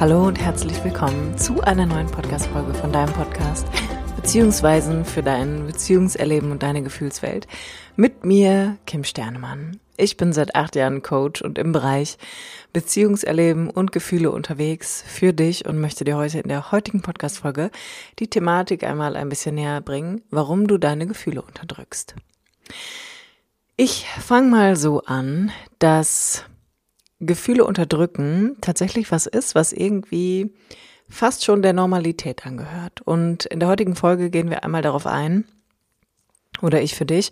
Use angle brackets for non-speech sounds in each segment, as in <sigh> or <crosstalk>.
Hallo und herzlich willkommen zu einer neuen Podcast-Folge von deinem Podcast Beziehungsweisen für dein Beziehungserleben und deine Gefühlswelt. Mit mir, Kim Sternemann. Ich bin seit acht Jahren Coach und im Bereich Beziehungserleben und Gefühle unterwegs für dich und möchte dir heute in der heutigen Podcast-Folge die Thematik einmal ein bisschen näher bringen, warum du deine Gefühle unterdrückst. Ich fange mal so an, dass Gefühle unterdrücken tatsächlich was ist, was irgendwie fast schon der Normalität angehört. Und in der heutigen Folge gehen wir einmal darauf ein, oder ich für dich,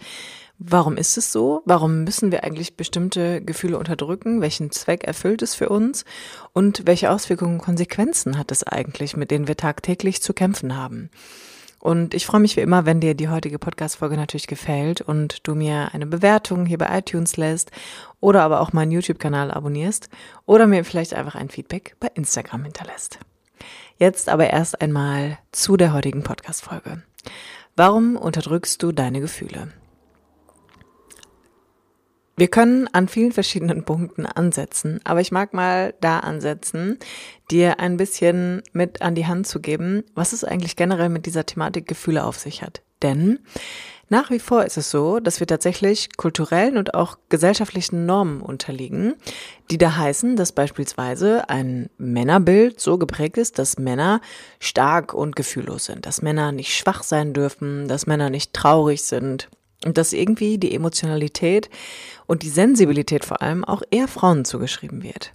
warum ist es so? Warum müssen wir eigentlich bestimmte Gefühle unterdrücken? Welchen Zweck erfüllt es für uns? Und welche Auswirkungen und Konsequenzen hat es eigentlich, mit denen wir tagtäglich zu kämpfen haben? Und ich freue mich wie immer, wenn dir die heutige Podcast-Folge natürlich gefällt und du mir eine Bewertung hier bei iTunes lässt oder aber auch meinen YouTube-Kanal abonnierst oder mir vielleicht einfach ein Feedback bei Instagram hinterlässt. Jetzt aber erst einmal zu der heutigen Podcast-Folge. Warum unterdrückst du deine Gefühle? Wir können an vielen verschiedenen Punkten ansetzen, aber ich mag mal da ansetzen, dir ein bisschen mit an die Hand zu geben, was es eigentlich generell mit dieser Thematik Gefühle auf sich hat. Denn nach wie vor ist es so, dass wir tatsächlich kulturellen und auch gesellschaftlichen Normen unterliegen, die da heißen, dass beispielsweise ein Männerbild so geprägt ist, dass Männer stark und gefühllos sind, dass Männer nicht schwach sein dürfen, dass Männer nicht traurig sind und dass irgendwie die Emotionalität und die Sensibilität vor allem auch eher Frauen zugeschrieben wird.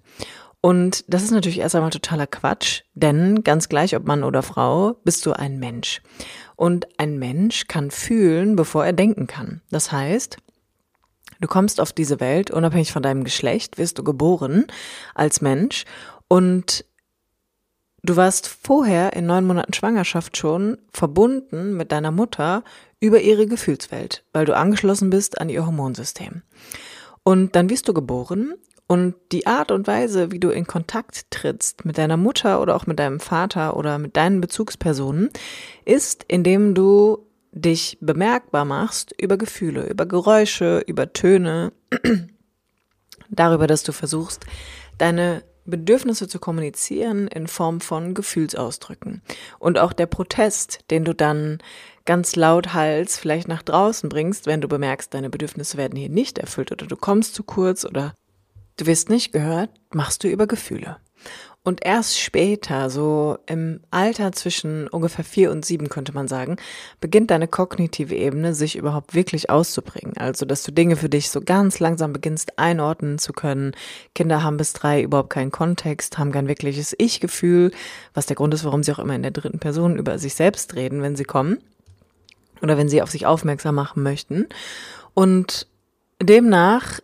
Und das ist natürlich erst einmal totaler Quatsch, denn ganz gleich, ob Mann oder Frau, bist du ein Mensch. Und ein Mensch kann fühlen, bevor er denken kann. Das heißt, du kommst auf diese Welt, unabhängig von deinem Geschlecht, wirst du geboren als Mensch und Du warst vorher in neun Monaten Schwangerschaft schon verbunden mit deiner Mutter über ihre Gefühlswelt, weil du angeschlossen bist an ihr Hormonsystem. Und dann wirst du geboren und die Art und Weise, wie du in Kontakt trittst mit deiner Mutter oder auch mit deinem Vater oder mit deinen Bezugspersonen, ist, indem du dich bemerkbar machst über Gefühle, über Geräusche, über Töne, <clears throat> darüber, dass du versuchst, deine Bedürfnisse zu kommunizieren in Form von Gefühlsausdrücken. Und auch der Protest, den du dann ganz laut Hals vielleicht nach draußen bringst, wenn du bemerkst, deine Bedürfnisse werden hier nicht erfüllt oder du kommst zu kurz oder du wirst nicht gehört, machst du über Gefühle. Und erst später, so im Alter zwischen ungefähr vier und sieben, könnte man sagen, beginnt deine kognitive Ebene sich überhaupt wirklich auszubringen. Also, dass du Dinge für dich so ganz langsam beginnst einordnen zu können. Kinder haben bis drei überhaupt keinen Kontext, haben kein wirkliches Ich-Gefühl, was der Grund ist, warum sie auch immer in der dritten Person über sich selbst reden, wenn sie kommen. Oder wenn sie auf sich aufmerksam machen möchten. Und demnach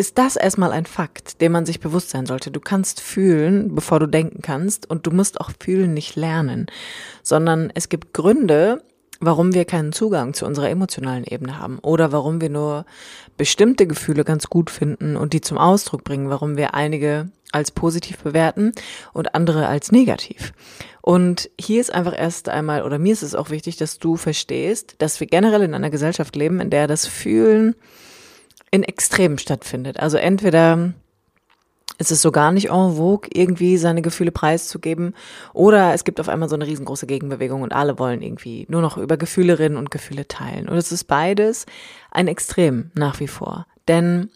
ist das erstmal ein Fakt, dem man sich bewusst sein sollte. Du kannst fühlen, bevor du denken kannst, und du musst auch fühlen nicht lernen, sondern es gibt Gründe, warum wir keinen Zugang zu unserer emotionalen Ebene haben oder warum wir nur bestimmte Gefühle ganz gut finden und die zum Ausdruck bringen, warum wir einige als positiv bewerten und andere als negativ. Und hier ist einfach erst einmal, oder mir ist es auch wichtig, dass du verstehst, dass wir generell in einer Gesellschaft leben, in der das Fühlen in Extremen stattfindet. Also entweder ist es so gar nicht en vogue, irgendwie seine Gefühle preiszugeben, oder es gibt auf einmal so eine riesengroße Gegenbewegung und alle wollen irgendwie nur noch über Gefühle reden und Gefühle teilen. Und es ist beides ein Extrem nach wie vor. Denn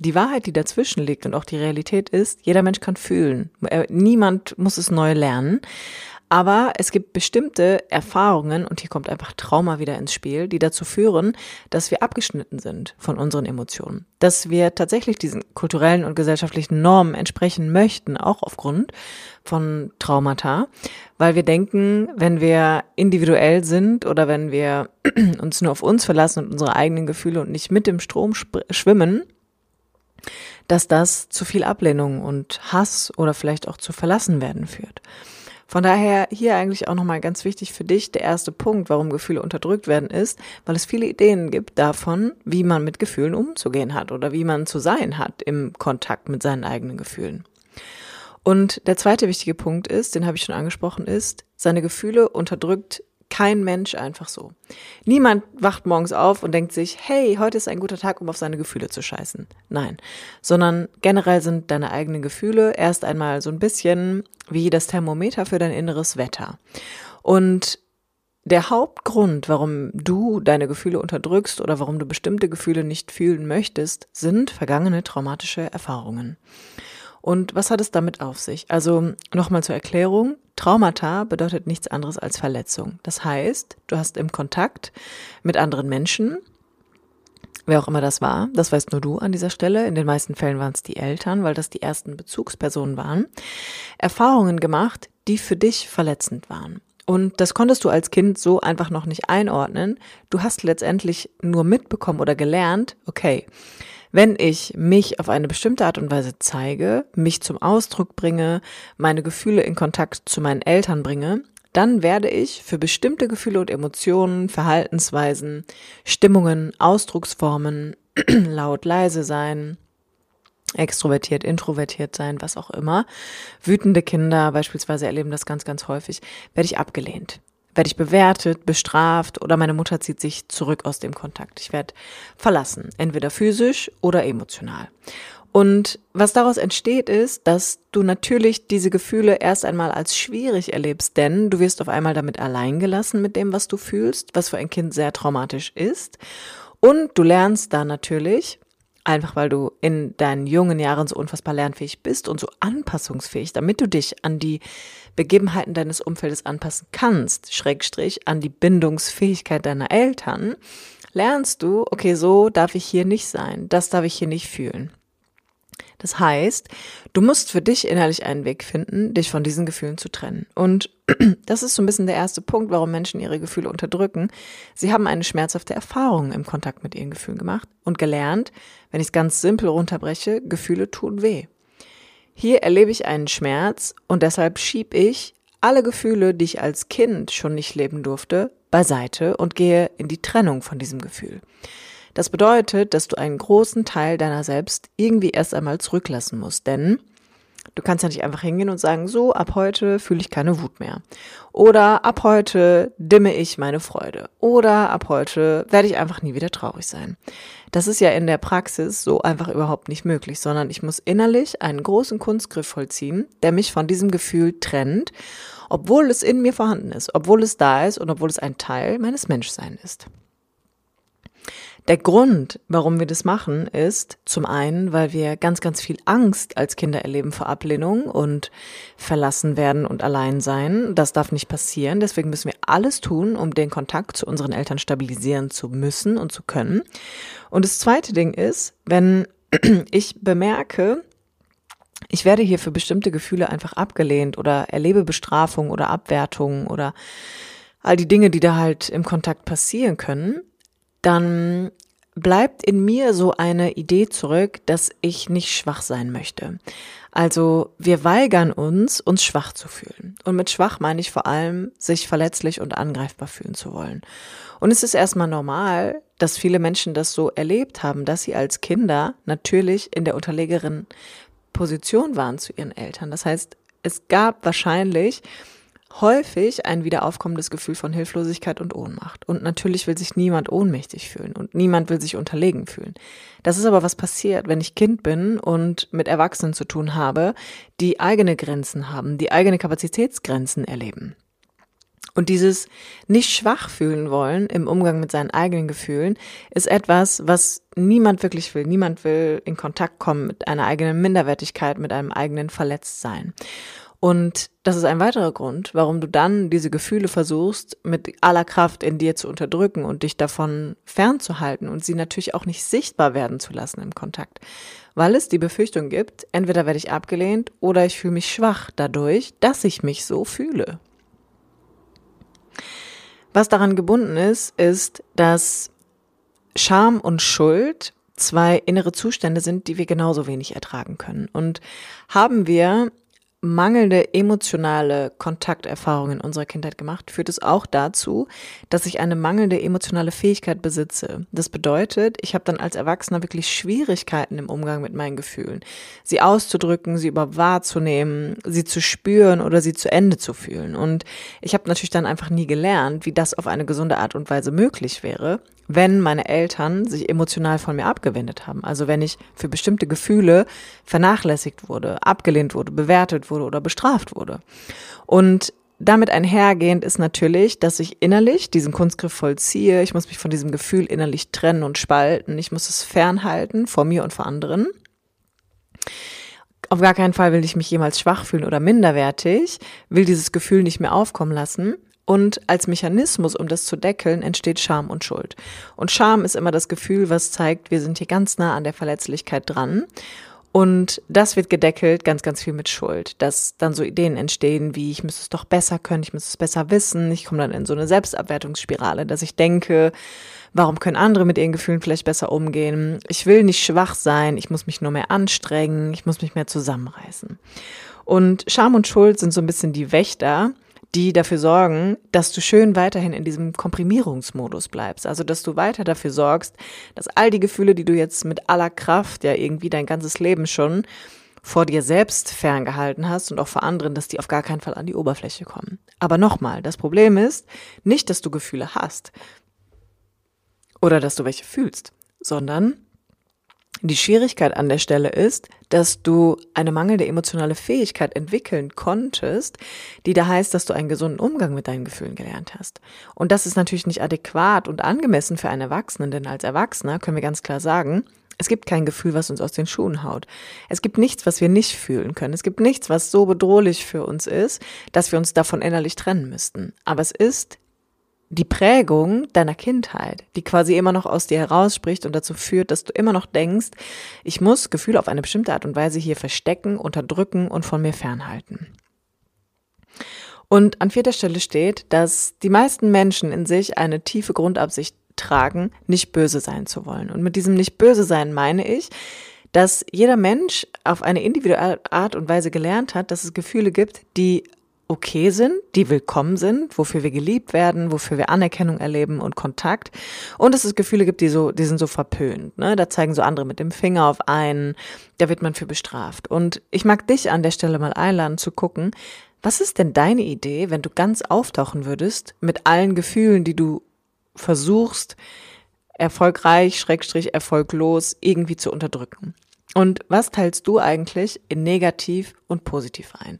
die Wahrheit, die dazwischen liegt und auch die Realität ist, jeder Mensch kann fühlen. Niemand muss es neu lernen. Aber es gibt bestimmte Erfahrungen, und hier kommt einfach Trauma wieder ins Spiel, die dazu führen, dass wir abgeschnitten sind von unseren Emotionen. Dass wir tatsächlich diesen kulturellen und gesellschaftlichen Normen entsprechen möchten, auch aufgrund von Traumata, weil wir denken, wenn wir individuell sind oder wenn wir <clears throat> uns nur auf uns verlassen und unsere eigenen Gefühle und nicht mit dem Strom schwimmen, dass das zu viel Ablehnung und Hass oder vielleicht auch zu verlassen werden führt. Von daher hier eigentlich auch nochmal ganz wichtig für dich der erste Punkt, warum Gefühle unterdrückt werden, ist, weil es viele Ideen gibt davon, wie man mit Gefühlen umzugehen hat oder wie man zu sein hat im Kontakt mit seinen eigenen Gefühlen. Und der zweite wichtige Punkt ist, den habe ich schon angesprochen, ist, seine Gefühle unterdrückt kein Mensch einfach so. Niemand wacht morgens auf und denkt sich, hey, heute ist ein guter Tag, um auf seine Gefühle zu scheißen. Nein, sondern generell sind deine eigenen Gefühle erst einmal so ein bisschen wie das Thermometer für dein inneres Wetter. Und der Hauptgrund, warum du deine Gefühle unterdrückst oder warum du bestimmte Gefühle nicht fühlen möchtest, sind vergangene traumatische Erfahrungen. Und was hat es damit auf sich? Also nochmal zur Erklärung. Traumata bedeutet nichts anderes als Verletzung. Das heißt, du hast im Kontakt mit anderen Menschen, wer auch immer das war, das weißt nur du an dieser Stelle, in den meisten Fällen waren es die Eltern, weil das die ersten Bezugspersonen waren, Erfahrungen gemacht, die für dich verletzend waren. Und das konntest du als Kind so einfach noch nicht einordnen. Du hast letztendlich nur mitbekommen oder gelernt, okay, wenn ich mich auf eine bestimmte Art und Weise zeige, mich zum Ausdruck bringe, meine Gefühle in Kontakt zu meinen Eltern bringe, dann werde ich für bestimmte Gefühle und Emotionen, Verhaltensweisen, Stimmungen, Ausdrucksformen, <clears throat> laut, leise sein, extrovertiert, introvertiert sein, was auch immer. Wütende Kinder beispielsweise erleben das ganz, ganz häufig, werde ich abgelehnt werde ich bewertet, bestraft oder meine Mutter zieht sich zurück aus dem Kontakt. Ich werde verlassen, entweder physisch oder emotional. Und was daraus entsteht, ist, dass du natürlich diese Gefühle erst einmal als schwierig erlebst, denn du wirst auf einmal damit allein gelassen mit dem, was du fühlst, was für ein Kind sehr traumatisch ist. Und du lernst da natürlich, einfach weil du in deinen jungen Jahren so unfassbar lernfähig bist und so anpassungsfähig, damit du dich an die Begebenheiten deines Umfeldes anpassen kannst, Schrägstrich an die Bindungsfähigkeit deiner Eltern, lernst du, okay, so darf ich hier nicht sein, das darf ich hier nicht fühlen. Das heißt, du musst für dich innerlich einen Weg finden, dich von diesen Gefühlen zu trennen. Und <clears throat> das ist so ein bisschen der erste Punkt, warum Menschen ihre Gefühle unterdrücken. Sie haben eine schmerzhafte Erfahrung im Kontakt mit ihren Gefühlen gemacht und gelernt, wenn ich es ganz simpel runterbreche, Gefühle tun weh. Hier erlebe ich einen Schmerz und deshalb schieb ich alle Gefühle, die ich als Kind schon nicht leben durfte, beiseite und gehe in die Trennung von diesem Gefühl. Das bedeutet, dass du einen großen Teil deiner selbst irgendwie erst einmal zurücklassen musst, denn du kannst ja nicht einfach hingehen und sagen, so, ab heute fühle ich keine Wut mehr. Oder ab heute dimme ich meine Freude. Oder ab heute werde ich einfach nie wieder traurig sein. Das ist ja in der Praxis so einfach überhaupt nicht möglich, sondern ich muss innerlich einen großen Kunstgriff vollziehen, der mich von diesem Gefühl trennt, obwohl es in mir vorhanden ist, obwohl es da ist und obwohl es ein Teil meines Menschseins ist. Der Grund, warum wir das machen, ist zum einen, weil wir ganz, ganz viel Angst als Kinder erleben vor Ablehnung und verlassen werden und allein sein. Das darf nicht passieren. Deswegen müssen wir alles tun, um den Kontakt zu unseren Eltern stabilisieren zu müssen und zu können. Und das zweite Ding ist, wenn <clears throat> ich bemerke, ich werde hier für bestimmte Gefühle einfach abgelehnt oder erlebe Bestrafung oder Abwertung oder all die Dinge, die da halt im Kontakt passieren können, dann bleibt in mir so eine Idee zurück, dass ich nicht schwach sein möchte. Also wir weigern uns, uns schwach zu fühlen. Und mit schwach meine ich vor allem, sich verletzlich und angreifbar fühlen zu wollen. Und es ist erstmal normal, dass viele Menschen das so erlebt haben, dass sie als Kinder natürlich in der unterlegeren Position waren zu ihren Eltern. Das heißt, es gab wahrscheinlich häufig ein wiederaufkommendes Gefühl von Hilflosigkeit und Ohnmacht. Und natürlich will sich niemand ohnmächtig fühlen und niemand will sich unterlegen fühlen. Das ist aber was passiert, wenn ich Kind bin und mit Erwachsenen zu tun habe, die eigene Grenzen haben, die eigene Kapazitätsgrenzen erleben. Und dieses nicht schwach fühlen wollen im Umgang mit seinen eigenen Gefühlen ist etwas, was niemand wirklich will. Niemand will in Kontakt kommen mit einer eigenen Minderwertigkeit, mit einem eigenen Verletztsein. Und das ist ein weiterer Grund, warum du dann diese Gefühle versuchst, mit aller Kraft in dir zu unterdrücken und dich davon fernzuhalten und sie natürlich auch nicht sichtbar werden zu lassen im Kontakt. Weil es die Befürchtung gibt, entweder werde ich abgelehnt oder ich fühle mich schwach dadurch, dass ich mich so fühle. Was daran gebunden ist, ist, dass Scham und Schuld zwei innere Zustände sind, die wir genauso wenig ertragen können. Und haben wir mangelnde emotionale Kontakterfahrung in unserer Kindheit gemacht, führt es auch dazu, dass ich eine mangelnde emotionale Fähigkeit besitze. Das bedeutet, ich habe dann als Erwachsener wirklich Schwierigkeiten im Umgang mit meinen Gefühlen. Sie auszudrücken, sie über wahrzunehmen, sie zu spüren oder sie zu Ende zu fühlen. Und ich habe natürlich dann einfach nie gelernt, wie das auf eine gesunde Art und Weise möglich wäre, wenn meine Eltern sich emotional von mir abgewendet haben. Also wenn ich für bestimmte Gefühle vernachlässigt wurde, abgelehnt wurde, bewertet wurde oder bestraft wurde. Und damit einhergehend ist natürlich, dass ich innerlich diesen Kunstgriff vollziehe. Ich muss mich von diesem Gefühl innerlich trennen und spalten. Ich muss es fernhalten vor mir und vor anderen. Auf gar keinen Fall will ich mich jemals schwach fühlen oder minderwertig, will dieses Gefühl nicht mehr aufkommen lassen. Und als Mechanismus, um das zu deckeln, entsteht Scham und Schuld. Und Scham ist immer das Gefühl, was zeigt, wir sind hier ganz nah an der Verletzlichkeit dran. Und das wird gedeckelt ganz, ganz viel mit Schuld, dass dann so Ideen entstehen wie, ich müsste es doch besser können, ich müsste es besser wissen. Ich komme dann in so eine Selbstabwertungsspirale, dass ich denke, warum können andere mit ihren Gefühlen vielleicht besser umgehen? Ich will nicht schwach sein, ich muss mich nur mehr anstrengen, ich muss mich mehr zusammenreißen. Und Scham und Schuld sind so ein bisschen die Wächter, die dafür sorgen, dass du schön weiterhin in diesem Komprimierungsmodus bleibst. Also, dass du weiter dafür sorgst, dass all die Gefühle, die du jetzt mit aller Kraft ja irgendwie dein ganzes Leben schon vor dir selbst ferngehalten hast und auch vor anderen, dass die auf gar keinen Fall an die Oberfläche kommen. Aber nochmal, das Problem ist nicht, dass du Gefühle hast oder dass du welche fühlst, sondern die Schwierigkeit an der Stelle ist, dass du eine mangelnde emotionale Fähigkeit entwickeln konntest, die da heißt, dass du einen gesunden Umgang mit deinen Gefühlen gelernt hast. Und das ist natürlich nicht adäquat und angemessen für einen Erwachsenen, denn als Erwachsener können wir ganz klar sagen, es gibt kein Gefühl, was uns aus den Schuhen haut. Es gibt nichts, was wir nicht fühlen können. Es gibt nichts, was so bedrohlich für uns ist, dass wir uns davon innerlich trennen müssten. Aber es ist die Prägung deiner Kindheit, die quasi immer noch aus dir herausspricht und dazu führt, dass du immer noch denkst, ich muss Gefühle auf eine bestimmte Art und Weise hier verstecken, unterdrücken und von mir fernhalten. Und an vierter Stelle steht, dass die meisten Menschen in sich eine tiefe Grundabsicht tragen, nicht böse sein zu wollen. Und mit diesem nicht böse sein meine ich, dass jeder Mensch auf eine individuelle Art und Weise gelernt hat, dass es Gefühle gibt, die okay sind, die willkommen sind, wofür wir geliebt werden, wofür wir Anerkennung erleben und Kontakt. Und dass es Gefühle gibt, die so, die sind so verpönt. Ne? Da zeigen so andere mit dem Finger auf einen, da wird man für bestraft. Und ich mag dich an der Stelle mal einladen zu gucken, was ist denn deine Idee, wenn du ganz auftauchen würdest mit allen Gefühlen, die du versuchst, erfolgreich, schrägstrich, erfolglos irgendwie zu unterdrücken? Und was teilst du eigentlich in negativ und positiv ein?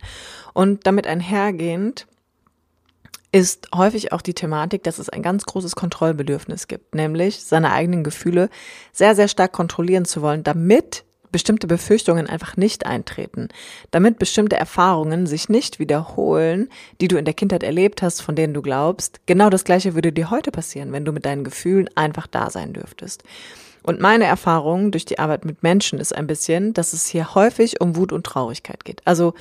Und damit einhergehend ist häufig auch die Thematik, dass es ein ganz großes Kontrollbedürfnis gibt, nämlich seine eigenen Gefühle sehr, sehr stark kontrollieren zu wollen, damit bestimmte Befürchtungen einfach nicht eintreten, damit bestimmte Erfahrungen sich nicht wiederholen, die du in der Kindheit erlebt hast, von denen du glaubst, genau das gleiche würde dir heute passieren, wenn du mit deinen Gefühlen einfach da sein dürftest. Und meine Erfahrung durch die Arbeit mit Menschen ist ein bisschen, dass es hier häufig um Wut und Traurigkeit geht. Also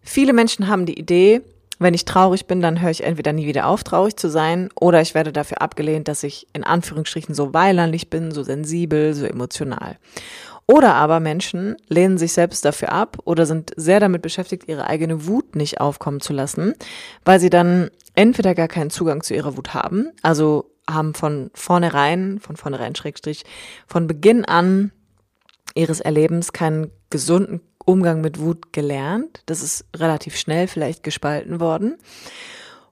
viele Menschen haben die Idee, wenn ich traurig bin, dann höre ich entweder nie wieder auf, traurig zu sein, oder ich werde dafür abgelehnt, dass ich in Anführungsstrichen so weinerlich bin, so sensibel, so emotional. Oder aber Menschen lehnen sich selbst dafür ab oder sind sehr damit beschäftigt, ihre eigene Wut nicht aufkommen zu lassen, weil sie dann entweder gar keinen Zugang zu ihrer Wut haben, also haben von vornherein, von vornherein Schrägstrich, von Beginn an ihres Erlebens keinen gesunden Umgang mit Wut gelernt. Das ist relativ schnell vielleicht gespalten worden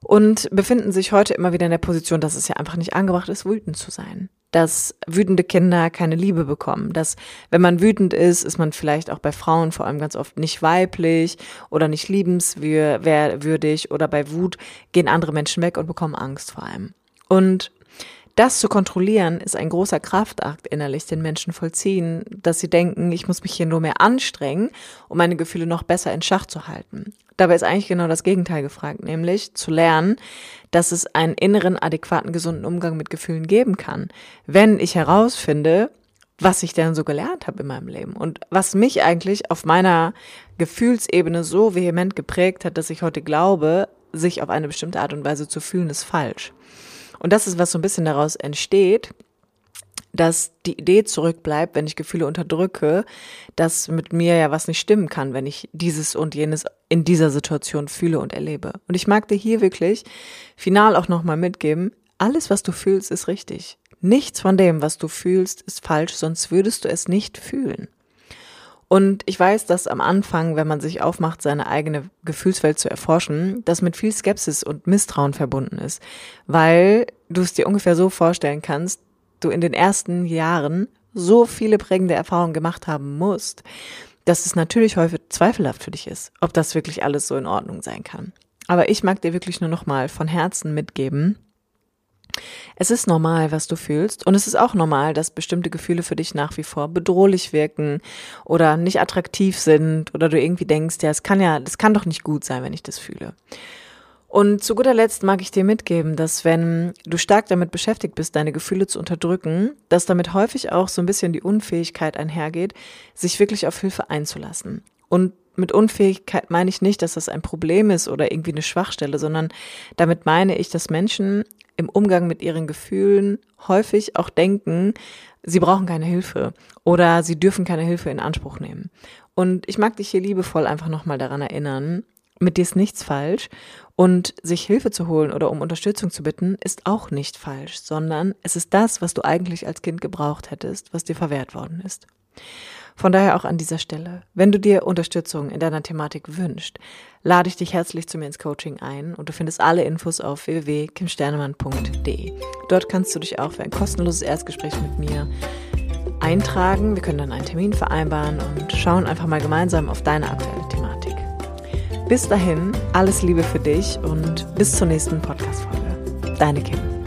und befinden sich heute immer wieder in der Position, dass es ja einfach nicht angebracht ist, wütend zu sein. Dass wütende Kinder keine Liebe bekommen. Dass, wenn man wütend ist, ist man vielleicht auch bei Frauen vor allem ganz oft nicht weiblich oder nicht liebenswürdig oder bei Wut gehen andere Menschen weg und bekommen Angst vor allem. Und das zu kontrollieren ist ein großer Kraftakt innerlich den Menschen vollziehen, dass sie denken, ich muss mich hier nur mehr anstrengen, um meine Gefühle noch besser in Schach zu halten. Dabei ist eigentlich genau das Gegenteil gefragt, nämlich zu lernen, dass es einen inneren, adäquaten, gesunden Umgang mit Gefühlen geben kann, wenn ich herausfinde, was ich denn so gelernt habe in meinem Leben und was mich eigentlich auf meiner Gefühlsebene so vehement geprägt hat, dass ich heute glaube, sich auf eine bestimmte Art und Weise zu fühlen, ist falsch. Und das ist, was so ein bisschen daraus entsteht, dass die Idee zurückbleibt, wenn ich Gefühle unterdrücke, dass mit mir ja was nicht stimmen kann, wenn ich dieses und jenes in dieser Situation fühle und erlebe. Und ich mag dir hier wirklich final auch nochmal mitgeben, alles, was du fühlst, ist richtig. Nichts von dem, was du fühlst, ist falsch, sonst würdest du es nicht fühlen. Und ich weiß, dass am Anfang, wenn man sich aufmacht, seine eigene Gefühlswelt zu erforschen, das mit viel Skepsis und Misstrauen verbunden ist, weil du es dir ungefähr so vorstellen kannst, du in den ersten Jahren so viele prägende Erfahrungen gemacht haben musst, dass es natürlich häufig zweifelhaft für dich ist, ob das wirklich alles so in Ordnung sein kann. Aber ich mag dir wirklich nur noch mal von Herzen mitgeben, es ist normal, was du fühlst. Und es ist auch normal, dass bestimmte Gefühle für dich nach wie vor bedrohlich wirken oder nicht attraktiv sind oder du irgendwie denkst, ja, es kann ja, das kann doch nicht gut sein, wenn ich das fühle. Und zu guter Letzt mag ich dir mitgeben, dass wenn du stark damit beschäftigt bist, deine Gefühle zu unterdrücken, dass damit häufig auch so ein bisschen die Unfähigkeit einhergeht, sich wirklich auf Hilfe einzulassen. Und mit Unfähigkeit meine ich nicht, dass das ein Problem ist oder irgendwie eine Schwachstelle, sondern damit meine ich, dass Menschen im Umgang mit ihren Gefühlen häufig auch denken, sie brauchen keine Hilfe oder sie dürfen keine Hilfe in Anspruch nehmen. Und ich mag dich hier liebevoll einfach nochmal daran erinnern, mit dir ist nichts falsch und sich Hilfe zu holen oder um Unterstützung zu bitten, ist auch nicht falsch, sondern es ist das, was du eigentlich als Kind gebraucht hättest, was dir verwehrt worden ist. Von daher auch an dieser Stelle, wenn du dir Unterstützung in deiner Thematik wünschst, lade ich dich herzlich zu mir ins Coaching ein und du findest alle Infos auf www.kimsternemann.de. Dort kannst du dich auch für ein kostenloses Erstgespräch mit mir eintragen. Wir können dann einen Termin vereinbaren und schauen einfach mal gemeinsam auf deine aktuelle Thematik. Bis dahin, alles Liebe für dich und bis zur nächsten Podcast-Folge. Deine Kim.